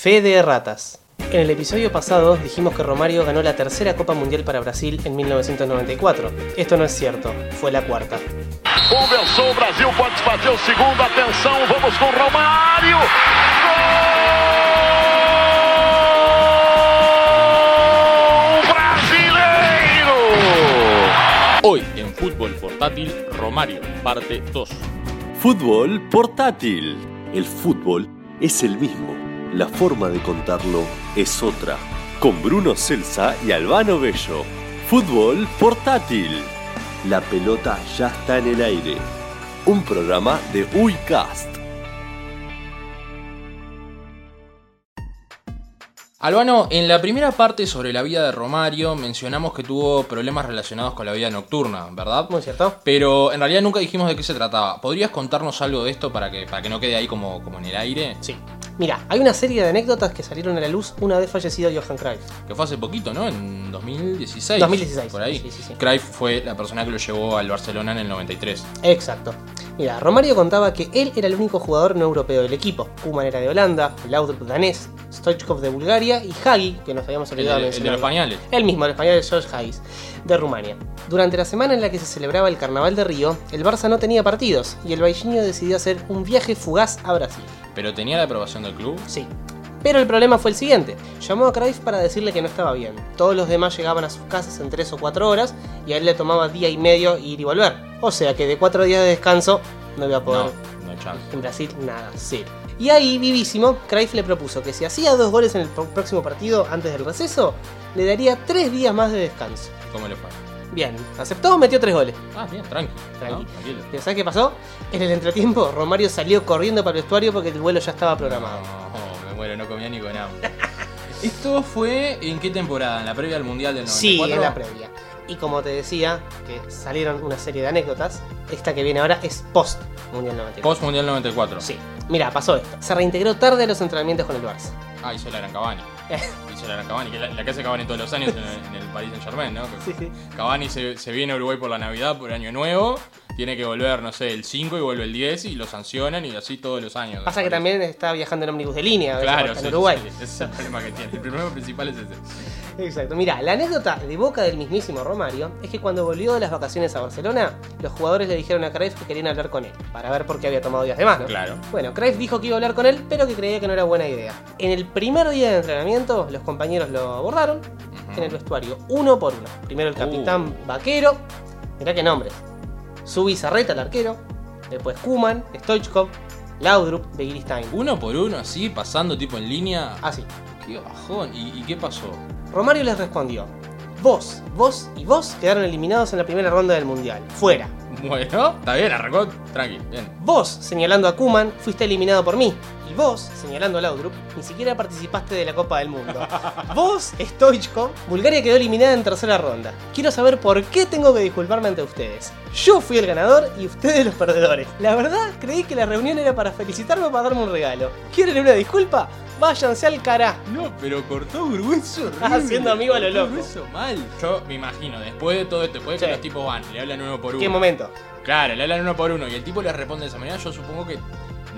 Fe de ratas. En el episodio pasado dijimos que Romario ganó la tercera Copa Mundial para Brasil en 1994. Esto no es cierto, fue la cuarta. Conversou, o Brasil fazer o segundo. Atenção, vamos com Romário. Gol brasileiro! Hoy en Fútbol Portátil, Romario, parte 2. Fútbol portátil. El fútbol es el mismo. La forma de contarlo es otra. Con Bruno Celsa y Albano Bello. Fútbol portátil. La pelota ya está en el aire. Un programa de Uycast. Albano, en la primera parte sobre la vida de Romario mencionamos que tuvo problemas relacionados con la vida nocturna, ¿verdad? ¿Muy cierto? Pero en realidad nunca dijimos de qué se trataba. ¿Podrías contarnos algo de esto para que, para que no quede ahí como, como en el aire? Sí. Mira, hay una serie de anécdotas que salieron a la luz una vez fallecido Johan Cruyff. Que fue hace poquito, ¿no? En 2016. 2016. Por ahí. Sí, sí, sí. Cruyff fue la persona que lo llevó al Barcelona en el 93. Exacto. Mira, Romario contaba que él era el único jugador no europeo del equipo. Koeman era de Holanda, Laudrup danés, Stoichkov de Bulgaria y Hagi, que nos habíamos El de, olvidado el de los pañales. El mismo, el español George Hayes, de Rumania. Durante la semana en la que se celebraba el Carnaval de Río, el Barça no tenía partidos y el Baixinho decidió hacer un viaje fugaz a Brasil. Pero tenía la aprobación del club. Sí. Pero el problema fue el siguiente. Llamó a Cruyff para decirle que no estaba bien. Todos los demás llegaban a sus casas en 3 o 4 horas y a él le tomaba día y medio ir y volver. O sea que de 4 días de descanso no iba a poder No, no chance. en Brasil nada, cero. Y ahí, vivísimo, Cruyff le propuso que si hacía dos goles en el próximo partido antes del receso, le daría 3 días más de descanso. ¿Cómo le fue? Bien, aceptó, metió 3 goles. Ah, bien, tranqui. Tranqui. ¿no? Tranquilo. Pero ¿sabes qué pasó? En el entretiempo, Romario salió corriendo para el vestuario porque el vuelo ya estaba programado. No, me muero, no comía ni con hambre. ¿Esto fue en qué temporada? ¿En la previa al Mundial del 94? Sí, en la previa. Y como te decía, que salieron una serie de anécdotas, esta que viene ahora es post Mundial 94. Post Mundial 94. Sí. Mira, pasó esto. Se reintegró tarde a los entrenamientos con el Barça. Ah, hizo la Gran Cavani. Hizo la Gran Cavani, que la, la que hace Cavani todos los años en el, en el Paris Saint Germain, ¿no? Sí, sí. Cavani se, se viene a Uruguay por la Navidad, por Año Nuevo. Tiene que volver, no sé, el 5 y vuelve el 10 y lo sancionan y así todos los años. Pasa que también está viajando en ómnibus de línea, Claro, sí, en Uruguay. sí, ese es el problema que tiene. El problema principal es ese. Exacto. Mira, la anécdota de boca del mismísimo Romario es que cuando volvió de las vacaciones a Barcelona, los jugadores le dijeron a Cruyff que querían hablar con él, para ver por qué había tomado días de más, ¿no? Claro. Bueno, Cruyff dijo que iba a hablar con él, pero que creía que no era buena idea. En el primer día de entrenamiento, los compañeros lo abordaron en el vestuario, uno por uno. Primero el capitán Uh. Vaquero, mirá qué nombres. Su bizarreta, el arquero. Después Kuman, Stoichkov, Laudrup, Begiristain. Uno por uno, así, pasando tipo en línea. Así. Qué bajón. ¿Y, y qué pasó? Romario les respondió: Vos, vos y vos quedaron eliminados en la primera ronda del mundial. Fuera. Bueno, está bien, arrancó tranqui, bien. Vos, señalando a Kuman, fuiste eliminado por mí. Vos, señalando a Laudrup, ni siquiera participaste de la Copa del Mundo. Vos, Stoichkov, Bulgaria quedó eliminada en tercera ronda. Quiero saber por qué tengo que disculparme ante ustedes. Yo fui el ganador y ustedes los perdedores. La verdad, creí que la reunión era para felicitarme o para darme un regalo. ¿Quieren una disculpa? Váyanse al cará. No, pero cortó grueso. Ah, haciendo amigo a lo loco. Grueso mal. Yo me imagino, después de todo esto, después de que Sí. los tipos van, le hablan uno por uno. ¿Qué momento? Claro, le hablan uno por uno y el tipo le responde de esa manera, yo supongo que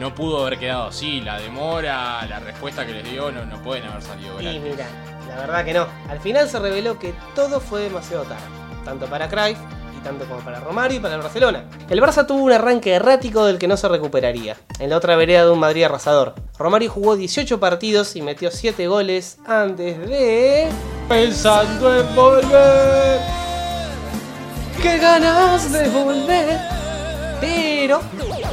no pudo haber quedado así. La demora, la respuesta que les dio, no, no pueden haber salido Y gratis. mira, la verdad que no. Al final se reveló que todo fue demasiado tarde. Tanto para Cruyff y tanto como para Romario y para el Barcelona. El Barça tuvo un arranque errático del que no se recuperaría. En la otra vereda de un Madrid arrasador. Romario jugó 18 partidos y metió 7 goles antes de... Pensando en volver. ¡Qué ganas de volver! Pero...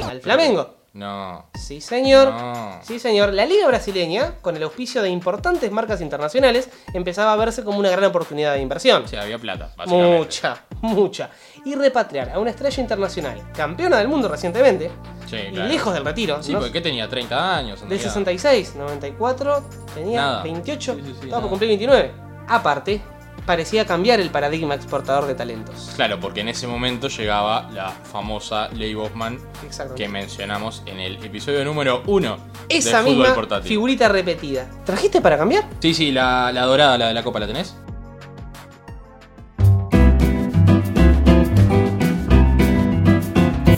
Al Flamengo. No. Sí, señor. No. Sí, señor. La liga brasileña, con el auspicio de importantes marcas internacionales, empezaba a verse como una gran oportunidad de inversión. O sea, había plata, básicamente. Mucha, mucha. Y repatriar a una estrella internacional, campeona del mundo recientemente, Sí, y lejos del retiro, Sí, ¿no? porque ¿qué tenía? 30 años. en de realidad. 66, 94, tenía Nada. 28, Sí, sí, estaba por cumplir 29. Aparte, parecía cambiar el paradigma exportador de talentos. Claro, porque en ese momento llegaba la famosa Ley Bosman que mencionamos en el episodio número 1 Esa del misma portátil. figurita repetida. ¿Trajiste para cambiar? Sí, sí, la, la dorada, la de la copa, ¿la tenés?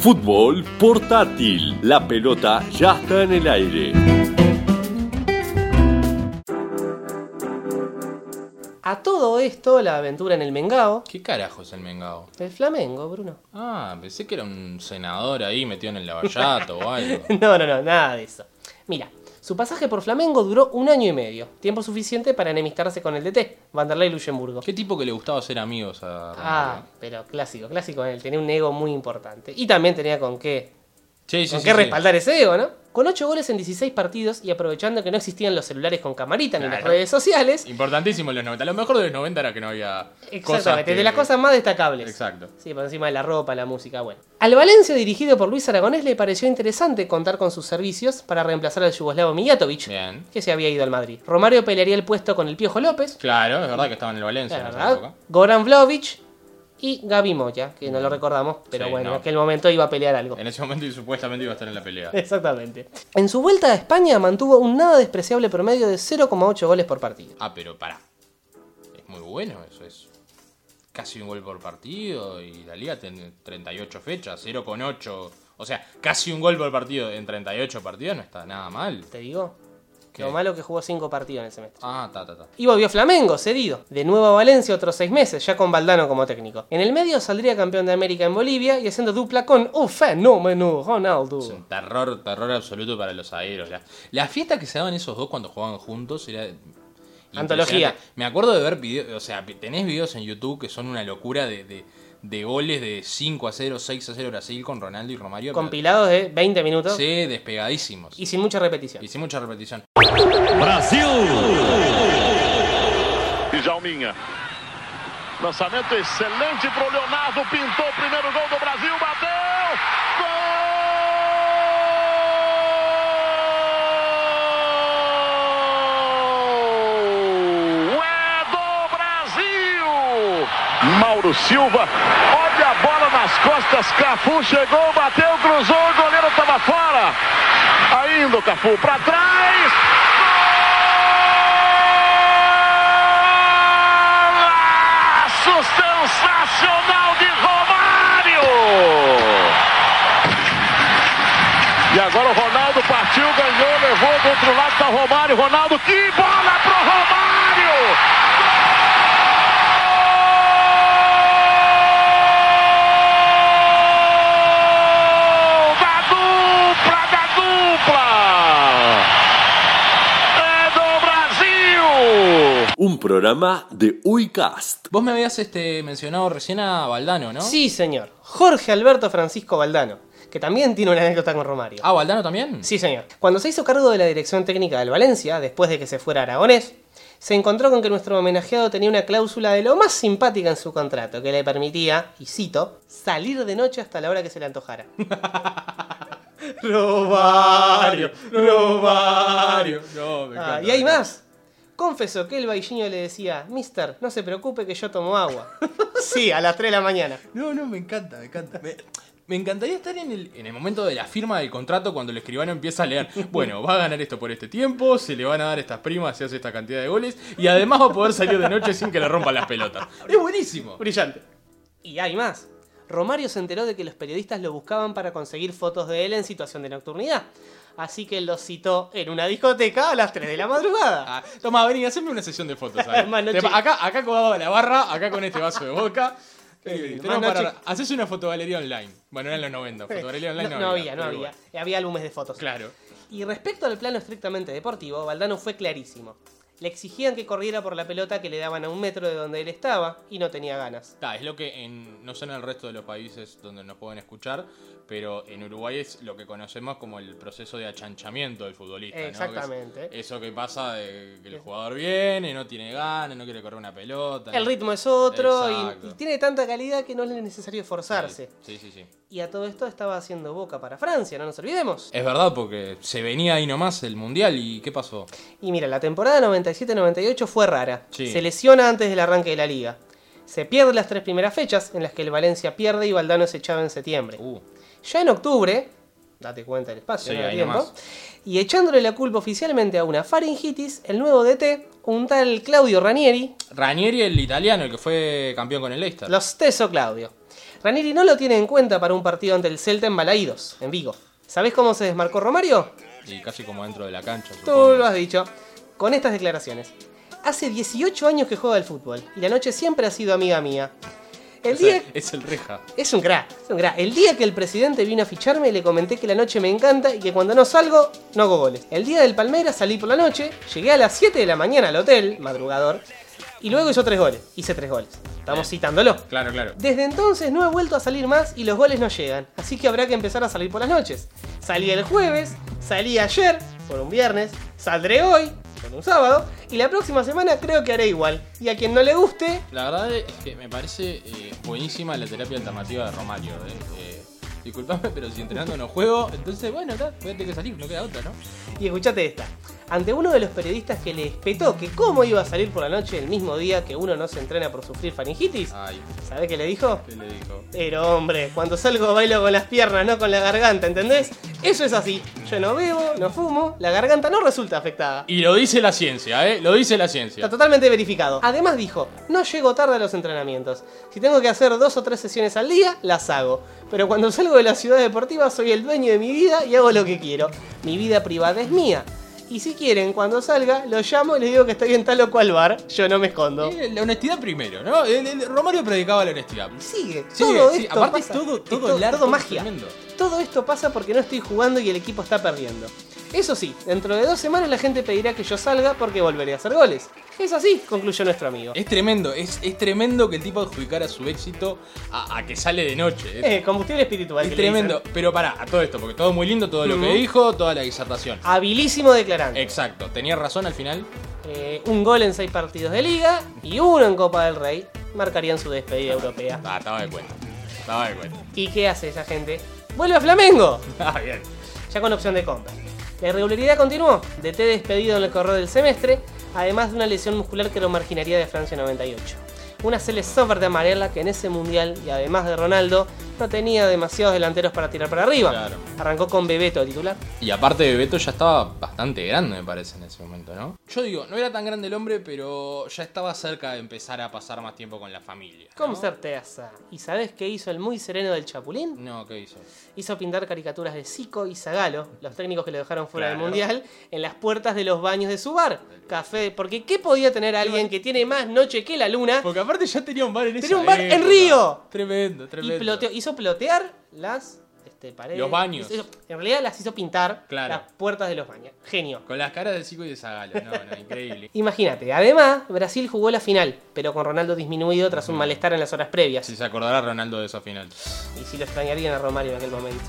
Fútbol portátil. La pelota ya está en el aire. A todo esto, la aventura en el Mengao, ¿Qué carajo es el Mengao? el Flamengo, Bruno. Ah, pensé que era un senador ahí metido en el lavallato o algo. No, no, no, nada de eso. Mira, su pasaje por Flamengo duró un año y medio, tiempo suficiente para enemistarse con el DT, Vanderlei Luxemburgo. ¿Qué tipo que le gustaba ser amigos a Ah, pero clásico, clásico él, tenía un ego muy importante. Y también tenía con qué, Sí, sí, con sí, qué sí. respaldar ese ego, ¿no? Con 8 goles en 16 partidos y aprovechando que no existían los celulares con camarita ni las redes sociales. Importantísimo en los 90. Lo mejor de los 90 era que no había Exactamente, cosas que- de las cosas más destacables. Exacto. Sí, por encima de la ropa, la música, bueno. Al Valencia dirigido por Luis Aragonés le pareció interesante contar con sus servicios para reemplazar al yugoslavo Mijatovic, Bien. que se había ido al Madrid. Romario pelearía el puesto con el Piojo López, Claro, es verdad que estaba en el Valencia la en esa verdad, época. Goran Vlaovic y Gaby Moya, que no lo recordamos, pero Sí, bueno, no. en aquel momento iba a pelear algo. En ese momento y supuestamente iba a estar en la pelea. Exactamente. En su vuelta a España mantuvo un nada despreciable promedio de 0,8 goles por partido. Ah, pero pará. Es muy bueno eso, es casi un gol por partido y la liga tiene 38 fechas, 0,8. O sea, casi un gol por partido en 38 partidos no está nada mal. ¿Te digo? ¿Qué? Lo malo que jugó 5 partidos en el semestre. Ah, ta, ta, ta. Y volvió Flamengo, cedido. De nuevo a Valencia otros seis meses, ya con Valdano como técnico. En el medio saldría campeón de América en Bolivia y haciendo dupla con un fenómeno, Ronaldo. Es un terror, terror absoluto para los aeros. La, la fiesta que se daban esos dos cuando jugaban juntos era. Antología. Me acuerdo de ver videos, o sea, tenés videos en YouTube que son una locura de, de, de goles de 5 a 0, 6 a 0 Brasil con Ronaldo y Romario. Compilados de 20 minutos Sí, despegadísimos. y sin mucha repetición. Y sin mucha repetición. E Jalminha. Lançamento excelente pro Leonardo. Pintou o primeiro gol do Brasil. Silva. Olha a bola nas costas. Cafu chegou, bateu, cruzou. O goleiro estava fora. Ainda o Cafu para trás. Golaço sensacional de Romário! E agora o Ronaldo partiu, ganhou, levou do outro lado para Romário. Ronaldo, que bola pro Romário! Programa de Uicast. Vos me habías este, mencionado recién a Valdano, ¿no? Sí, señor. Jorge Alberto Francisco Valdano, que también tiene una anécdota con Romario. Ah, ¿Valdano también? Sí, señor. Cuando se hizo cargo de la dirección técnica del Valencia, después de que se fuera Aragonés, se encontró con que nuestro homenajeado tenía una cláusula de lo más simpática en su contrato, que le permitía, y cito, salir de noche hasta la hora que se le antojara. Romario, Romario. No, me Ah, y hay más. Confesó que el bailliño le decía, Mister, no se preocupe que yo tomo agua. sí, a las 3 de la mañana. No, no, me encanta, me encanta. Me, me encantaría estar en el, en el momento de la firma del contrato cuando el escribano empieza a leer, bueno, va a ganar esto por este tiempo, se le van a dar estas primas si hace esta cantidad de goles, y además va a poder salir de noche sin que le rompan las pelotas. Es buenísimo. Brillante. Y hay más. Romario se enteró de que los periodistas lo buscaban para conseguir fotos de él en situación de nocturnidad. Así que lo citó en una discoteca a las 3 de la madrugada. Ah, toma, vení, haceme una sesión de fotos. noche- Te- acá, acá colgado la barra, acá con este vaso de Eh, para- noche- Haces una fotogalería online. Bueno, era en los 90. Fotogalería online no, no, no había, no había. Había álbumes de fotos. Claro. Y respecto al plano estrictamente deportivo, Valdano fue clarísimo. Le exigían que corriera por la pelota que le daban a un metro de donde él estaba y no tenía ganas. Ta, es lo que en, no sé en el resto de los países donde nos pueden escuchar, pero en Uruguay es lo que conocemos como el proceso de achanchamiento del futbolista. ¿no? Que es Exactamente. eso que pasa de que el jugador viene, no tiene ganas, no quiere correr una pelota. El no- ritmo es otro y, tiene tanta calidad que no es necesario esforzarse. Sí, sí, sí. Y a todo esto estaba haciendo boca para Francia, no nos olvidemos. Es verdad, porque se venía ahí nomás el mundial y ¿qué pasó? Y mira, la temporada 97-98 fue rara. Sí. Se lesiona antes del arranque de la liga. Se pierde las tres primeras fechas en las que el Valencia pierde y Valdano es echado en septiembre. Uh, Ya en octubre, date cuenta del espacio, Sí, tiempo, y echándole la culpa oficialmente a una faringitis, el nuevo DT, un tal Claudio Ranieri, Ranieri, el italiano, el que fue campeón con el Leicester. lo steso Claudio. Ranieri no lo tiene en cuenta para un partido ante el Celta en Balaídos, en Vigo. ¿Sabés cómo se desmarcó Romario? Y casi como dentro de la cancha. Tú supongo. lo has dicho. Con estas declaraciones. hace 18 años que juega al fútbol y la noche siempre ha sido amiga mía. El O sea, día... es el reja. Es un crack, es un crack. El día que el presidente vino a ficharme le comenté que la noche me encanta y que cuando no salgo, no hago goles. El día del Palmeiras salí por la noche, llegué a las 7 de la mañana al hotel, madrugador, y luego hizo tres goles. Hice tres goles. Estamos citándolo. Claro, claro. Desde entonces no he vuelto a salir más y los goles no llegan, así que habrá que empezar a salir por las noches. Salí el jueves, salí ayer, por un viernes, saldré hoy, por un sábado, y la próxima semana creo que haré igual. Y a quien no le guste, La verdad es que me parece eh, buenísima la terapia alternativa de Romario. Eh. Eh, disculpame, pero si entrenando no juego, entonces bueno, está, voy a tener que salir, no queda otra, ¿no? Y escuchate esta. Ante uno de los periodistas que le espetó que cómo iba a salir por la noche el mismo día que uno no se entrena por sufrir faringitis, Ay, ¿sabe qué le dijo? ¿qué le dijo? Pero hombre, cuando salgo bailo con las piernas, no con la garganta, ¿entendés? Eso es así. Yo no bebo, no fumo, la garganta no resulta afectada. Y lo dice la ciencia, ¿eh? Lo dice la ciencia. Está totalmente verificado. Además dijo, no llego tarde a los entrenamientos. Si tengo que hacer dos o tres sesiones al día, las hago. Pero cuando salgo de la ciudad deportiva soy el dueño de mi vida y hago lo que quiero. Mi vida privada es mía. Y si quieren, cuando salga, lo llamo y les digo que estoy en tal o cual bar. Yo no me escondo. Eh, La honestidad primero, ¿no? El- el- Romario predicaba la honestidad. Sigue. Sigue, todo sí, esto aparte pasa. todo- es todo el arco todo magia. tremendo. Todo esto pasa porque no estoy jugando y el equipo está perdiendo. Eso sí, dentro de dos semanas la gente pedirá que yo salga porque volveré a hacer goles. Es así, concluyó nuestro amigo. Es tremendo, es, es tremendo que el tipo adjudicara su éxito a, a que sale de noche. Es, Eh, combustible espiritual. es que tremendo. Pero pará, a todo esto, porque todo muy lindo, todo lo que dijo, toda la disertación. Habilísimo declarante. Exacto, tenía razón al final. Eh, un gol en seis partidos de liga y uno en Copa del Rey marcarían su despedida europea. Ah, estaba de cuenta. Estaba de cuenta. ¿Y qué hace esa gente? ¡Vuelve a Flamengo! Ah, bien. ya con opción de compra. La irregularidad continuó, DT despedido en el correr del semestre, además de una lesión muscular que lo marginaría de Francia 98. Una Cele Sofer de amarela que en ese mundial, y además de Ronaldo, no tenía demasiados delanteros para tirar para arriba. Claro. Arrancó con Bebeto de titular. Y aparte de Beto ya estaba bastante grande, me parece, en ese momento, ¿no? Yo digo, no era tan grande el hombre, pero ya estaba cerca de empezar a pasar más tiempo con la familia. ¿no? Con certeza. ¿Y sabés qué hizo el muy sereno del Chapulín? No, ¿qué hizo? Hizo pintar caricaturas de Zico y Zagalo, los técnicos que lo dejaron fuera Claro. del mundial, en las puertas de los baños de su bar. Café, porque ¿qué podía tener alguien que tiene más noche que la luna Porque aparte ya tenía un bar en esa Tenía un bar en. Río. Tremendo, y tremendo. ploteó- hizo plotear las este, paredes? Los baños. Hizo- en realidad las hizo pintar Claro. las puertas de los baños. Genio. Con las caras de Zico y de Zagalo. No, no, increíble. Imagínate, además, Brasil jugó la final, pero con Ronaldo disminuido tras un malestar en las horas previas. Si se acordará Ronaldo de esa final. Y si lo extrañarían a Romario en aquel momento.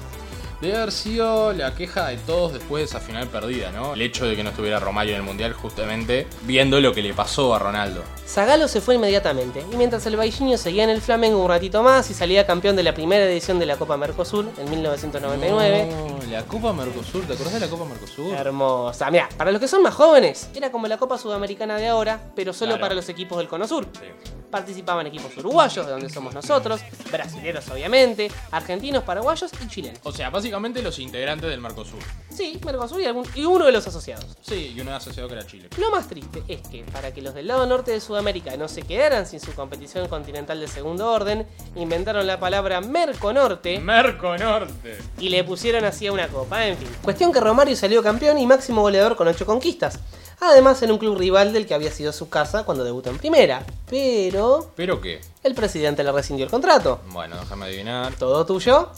Debe haber sido la queja de todos después de esa final perdida, ¿no? El hecho de que no estuviera Romario en el Mundial justamente viendo lo que le pasó a Ronaldo. Zagalo se fue inmediatamente, y mientras el Baixinho seguía en el Flamengo un ratito más y salía campeón de la primera edición de la Copa Mercosur en 1999. No, la Copa Mercosur, ¿te acordás de la Copa Mercosur? Hermosa. Mira, para los que son más jóvenes, era como la Copa Sudamericana de ahora, pero solo Claro. para los equipos del Cono Sur. Sí. Participaban equipos uruguayos, de donde somos nosotros, brasileros obviamente, argentinos, paraguayos y chilenos. O sea, básicamente los integrantes del Mercosur. Sí, Mercosur y, algún- y uno de los asociados. Sí, y uno asociado que era Chile. Lo más triste es que para que los del lado norte de Sudamérica no se quedaran sin su competición continental de segundo orden, inventaron la palabra Merconorte Merco Norte. y le pusieron así a una copa, en fin. Cuestión que Romario salió campeón y máximo goleador con 8 conquistas. Además en un club rival del que había sido su casa cuando debutó en primera. Pero ¿Pero qué? el presidente le rescindió el contrato. Bueno, déjame adivinar. ¿Todo tuyo?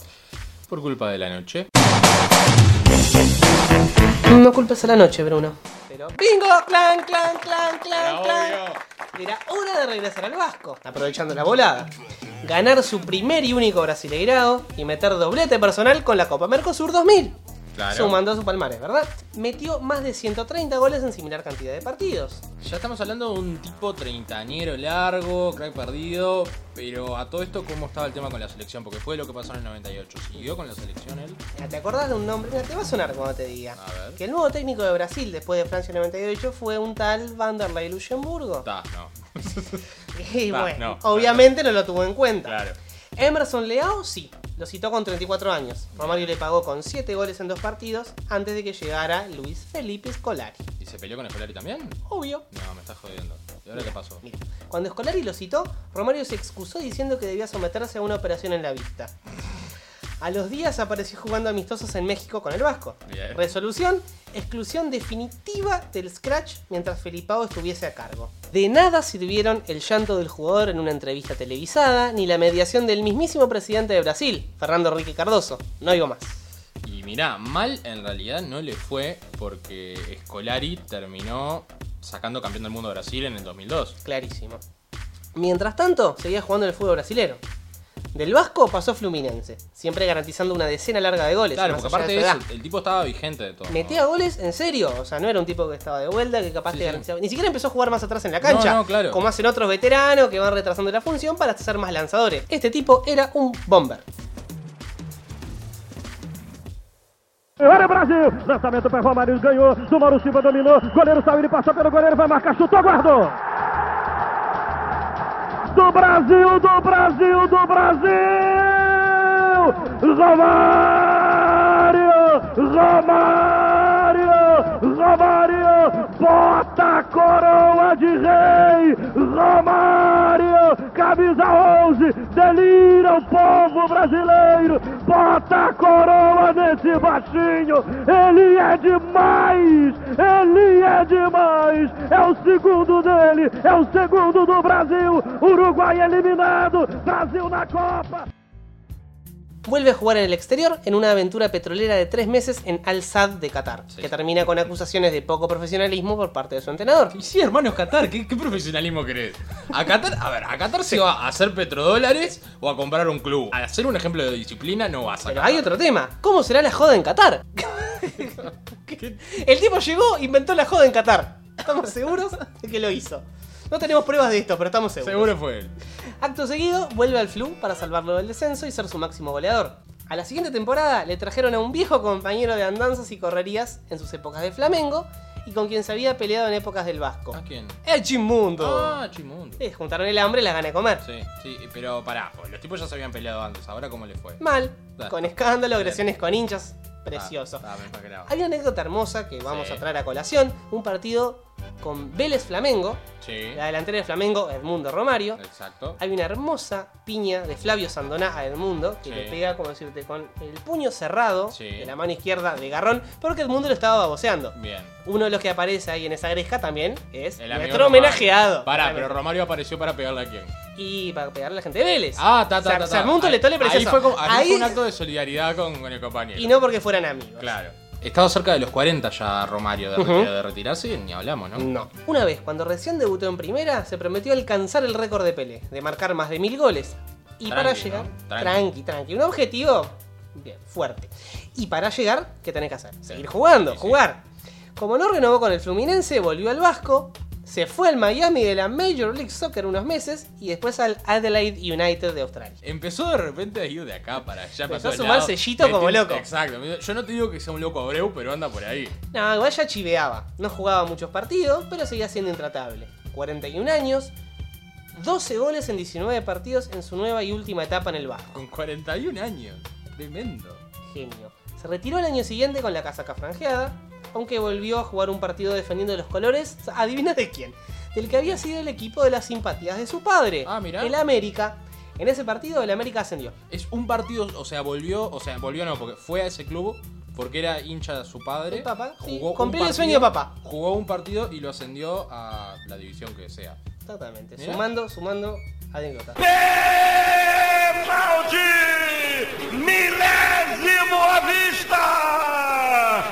Por culpa de la noche. No culpes a la noche, Bruno. Pero ¡Bingo! ¡Clan, clan, clan, clan, Era clan! Era hora de regresar al Vasco, aprovechando la volada. Ganar su primer y único Brasileirao y meter doblete personal con la Copa Mercosur 2000. Claro. Sumando a su palmares, ¿verdad? Metió más de 130 goles en similar cantidad de partidos. Ya estamos hablando de un tipo treintañero largo, crack perdido, pero a todo esto, ¿cómo estaba el tema con la selección? Porque fue lo que pasó en el 98. ¿Siguió con la selección él? Mira, ¿Te acordás de un nombre? Mira, te va a sonar cuando te diga. A ver. Que el nuevo técnico de Brasil después de Francia 98 fue un tal Vanderlei Luxemburgo. No. Y bueno, no, obviamente no lo tuvo en cuenta. Claro. Emerson Leao sí, lo citó con 34 años. Romario le pagó con 7 goles en dos partidos antes de que llegara Luis Felipe Scolari. ¿Y se peleó con Escolari también? Obvio. No, me estás jodiendo. ¿Y ahora qué pasó? Mira, cuando Scolari lo citó, Romario se excusó diciendo que debía someterse a una operación en la vista. A los días apareció jugando amistosos en México con el Vasco. Bien. Resolución, exclusión definitiva del Scratch mientras Felipao estuviese a cargo. De nada sirvieron el llanto del jugador en una entrevista televisada, ni la mediación del mismísimo presidente de Brasil, Fernando Henrique Cardoso. No digo más. Y mirá, mal en realidad no le fue porque Scolari terminó sacando campeón del mundo a Brasil en el 2002. Clarísimo. Mientras tanto, seguía jugando en el fútbol brasilero. Del Vasco pasó a Fluminense, siempre garantizando una decena larga de goles. Claro, porque aparte de eso, el tipo estaba vigente de todo. Metía goles en serio, o sea, no era un tipo que estaba de vuelta, que capaz Sí, te sí. garantizaba. Ni siquiera empezó a jugar más atrás en la cancha, No, no, claro. como hacen otros veteranos que van retrasando la función para ser más lanzadores. Este tipo era un bomber. Olha o Brasil! Lançamento para Romário, ganhou. Do Mauro Silva dominou. Goleiro saiu, ele passou pelo goleiro, vai marcar, chutou, guardou! Brasil, do Brasil, do Brasil! Romário! Romário! Romário! Bota a coroa de rei! Romário! Camisa 11! Delira o povo brasileiro! Bota a coroa nesse baixinho! Ele é demais! Ele é demais! É o segundo dele! É o segundo do Brasil! Uruguai eliminado! Brasil na Copa! Vuelve a jugar en el exterior en una aventura petrolera de tres meses en Al Sadd de Qatar, Sí. que termina con acusaciones de poco profesionalismo por parte de su entrenador. Y sí, hermanos, Qatar, ¿qué, qué profesionalismo querés? A Qatar, a ver, a Qatar se va a hacer petrodólares o a comprar un club. A hacer un ejemplo de disciplina no vas a Pero Qatar. hay otro tema. ¿Cómo será la joda en Qatar? El tipo llegó, inventó la joda en Qatar. ¿Estamos seguros de que lo hizo? No tenemos pruebas de esto, pero estamos seguros. Seguro fue él. Acto seguido, vuelve al Flu para salvarlo del descenso y ser su máximo goleador. A la siguiente temporada le trajeron a un viejo compañero de andanzas y correrías en sus épocas de Flamengo y con quien se había peleado en épocas del Vasco. ¿A quién? ¡El Chimundo! Ah, Chimundo. Les juntaron el hambre y la gana de comer. Sí, sí, pero pará, pues, los tipos ya se habían peleado antes, ahora cómo le fue. Mal, Dale. con escándalo, agresiones con hinchas. Precioso. Ah. Hay una anécdota hermosa que vamos Sí. a traer a colación. Un partido con Vélez Flamengo, Sí, la delantera de Flamengo, Edmundo Romario. exacto. Hay una hermosa piña de Flavio Sandoná a Edmundo que Sí. le pega, como decirte, con el puño cerrado Sí. de la mano izquierda de Garrón, porque Edmundo lo estaba baboseando. Bien. Uno de los que aparece ahí en esa gresca también es El nuestro homenajeado. Pará, pero Romario apareció para pegarle a quién. Y para pegarle a la gente de Vélez. Ah, ta, O sea, ta, ta. o sea, ta. Edmundo le ahí fue, como- ahí Ahí- fue un acto de solidaridad con, con el compañero. Y no porque fueran amigos. Claro. Estaba cerca de los 40 ya Romario de, retirarse y ni hablamos, ¿no? No. Una vez, cuando recién debutó en primera, se prometió alcanzar el récord de Pelé, de marcar más de mil goles. Y Tranqui, para ¿no? llegar, Tranqui. tranqui. tranqui, un objetivo bien, fuerte. Y para llegar, ¿qué tenés que hacer? Seguir jugando, Sí, sí. jugar. Como no renovó con el Fluminense, volvió al Vasco, se fue al Miami de la Major League Soccer unos meses y después al Adelaide United de Australia. Empezó de repente a ir de acá para allá. Empezó a sumar sellito como loco. Exacto. Yo no te digo que sea un loco Abreu, pero anda por ahí. No, igual ya chiveaba. No jugaba muchos partidos, pero seguía siendo intratable. 41 años, 12 goles en 19 partidos en su nueva y última etapa en el Vasco. Con 41 años. Tremendo. Genio. Se retiró el año siguiente con la casaca franjeada, aunque volvió a jugar un partido defendiendo los colores, adivina de quién, del que había sido el equipo de las simpatías de su padre, Ah, mirá. el América. En ese partido el América ascendió. Es un partido, o sea, volvió, o sea, volvió no, porque fue a ese club porque era hincha de su padre. El papá, sí, jugó un cumplió el partido- sueño de papá. Jugó un partido y lo ascendió a la división que sea. Totalmente. Mirá. Sumando, sumando anécdotas. Pênalti! Milésimo vista!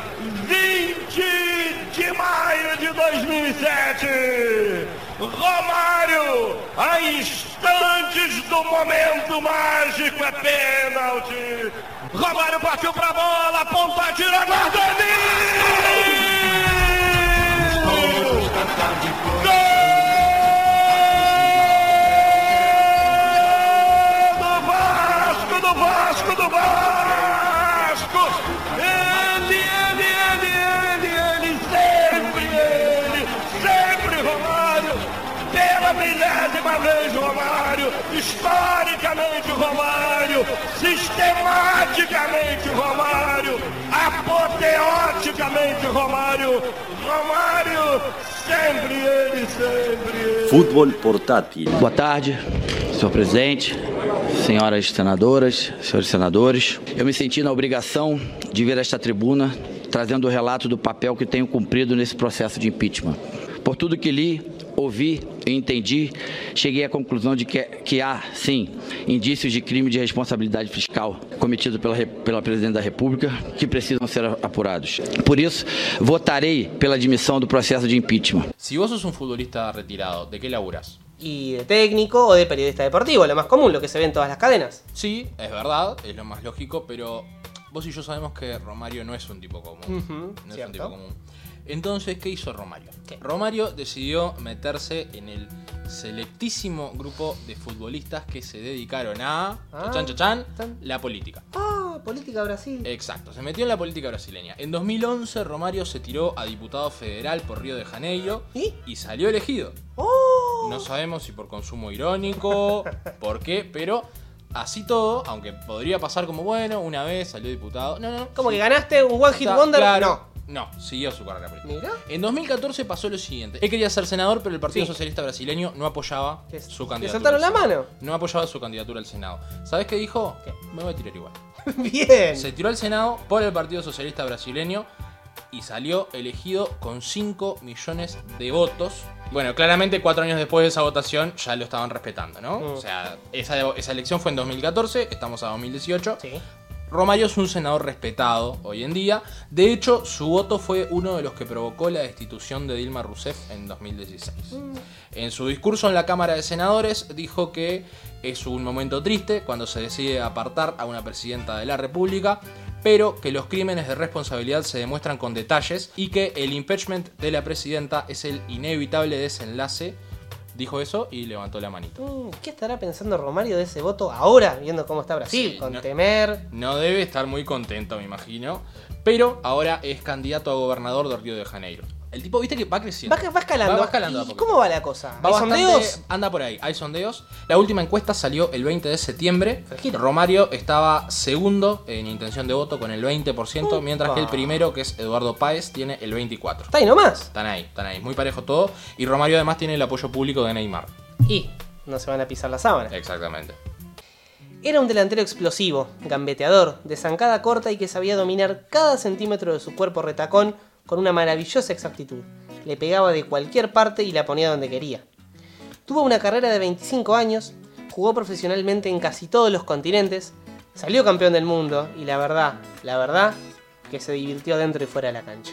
20 de maio de 2007! Romário, a instantes do momento mágico, é pênalti! Romário partiu pra bola, apontou, tirou, do vez Romário! Historicamente Romário! Sistematicamente Romário! Apoteoticamente Romário! Romário! Sempre ele, sempre ele! Fútbol portátil. Boa tarde, senhor presidente, senhoras senadoras, senhores senadores. Eu me senti na obrigação de vir a esta tribuna trazendo o relato do papel que tenho cumprido nesse processo de impeachment. Por tudo que li, ouvi e entendi, cheguei à conclusão de que, que há, sim, indícios de crime de responsabilidade fiscal cometido pela, pela Presidente da República que precisam ser apurados. Por isso, votarei pela admissão do processo de impeachment. Si vos sos un futbolista retirado, ¿de qué laburas? Y de técnico o de periodista deportivo, lo más común, lo que se ve en todas las cadenas. Sí, es verdad, es lo más lógico, pero vos y yo sabemos que Romario no es un tipo común. Ujú, no es un cierto. tipo común. Entonces, ¿qué hizo Romario? ¿Qué? Romario decidió meterse en el selectísimo grupo de futbolistas que se dedicaron a Ah, chan, chan, chan, chan. la política. Ah, política Brasil. Exacto, se metió en la política brasileña. En 2011 Romario se tiró a diputado federal por Río de Janeiro ¿Y? y salió elegido. ¡Oh! No sabemos si por consumo irónico, por qué, pero así todo, aunque podría pasar como bueno, una vez salió diputado. No, no. Como que ganaste un One Hit Wonder. claro. No, siguió su carrera política. Mira. En 2014 pasó lo siguiente. Él quería ser senador, pero el Partido Sí. Socialista Brasileño no apoyaba Le- su le candidatura. soltaron la al Senado. mano. No apoyaba su candidatura al Senado. ¿Sabes qué dijo? ¿Qué? Me voy a tirar igual. Bien. Se tiró al Senado por el Partido Socialista Brasileño y salió elegido con 5 millones de votos. Bueno, claramente cuatro años después de esa votación ya lo estaban respetando, ¿no? Mm. O sea, esa, esa elección fue en 2014, estamos a 2018. Sí. Romario es un senador respetado hoy en día. De hecho, su voto fue uno de los que provocó la destitución de Dilma Rousseff en 2016. En su discurso en la Cámara de Senadores dijo que es un momento triste cuando se decide apartar a una presidenta de la República, pero que los crímenes de responsabilidad se demuestran con detalles y que el impeachment de la presidenta es el inevitable desenlace. Dijo eso y levantó la manito. Mm, ¿Qué estará pensando Romario de ese voto ahora, viendo cómo está Brasil? Sí, con no- temer. No debe estar muy contento, me imagino. Pero ahora es candidato a gobernador de Río de Janeiro. El tipo, viste que va creciendo. Va, va escalando. Va, va escalando ¿Y cómo va la cosa? Va ¿Hay bastante- sondeos? Anda por ahí, hay sondeos. La última encuesta salió el 20 de septiembre. Romario estaba segundo en intención de voto con el 20%, mientras que el primero, que es Eduardo Páez, tiene el 24%. Está ahí nomás. Están ahí, están ahí, muy parejo todo. Y Romario además tiene el apoyo público de Neymar. Y no se van a pisar la sábana. Exactamente. Era un delantero explosivo, gambeteador, de zancada corta y que sabía dominar cada centímetro de su cuerpo retacón con una maravillosa exactitud. Le pegaba de cualquier parte y la ponía donde quería. Tuvo una carrera de 25 años, jugó profesionalmente en casi todos los continentes, salió campeón del mundo y la verdad, la verdad, que se divirtió dentro y fuera de la cancha.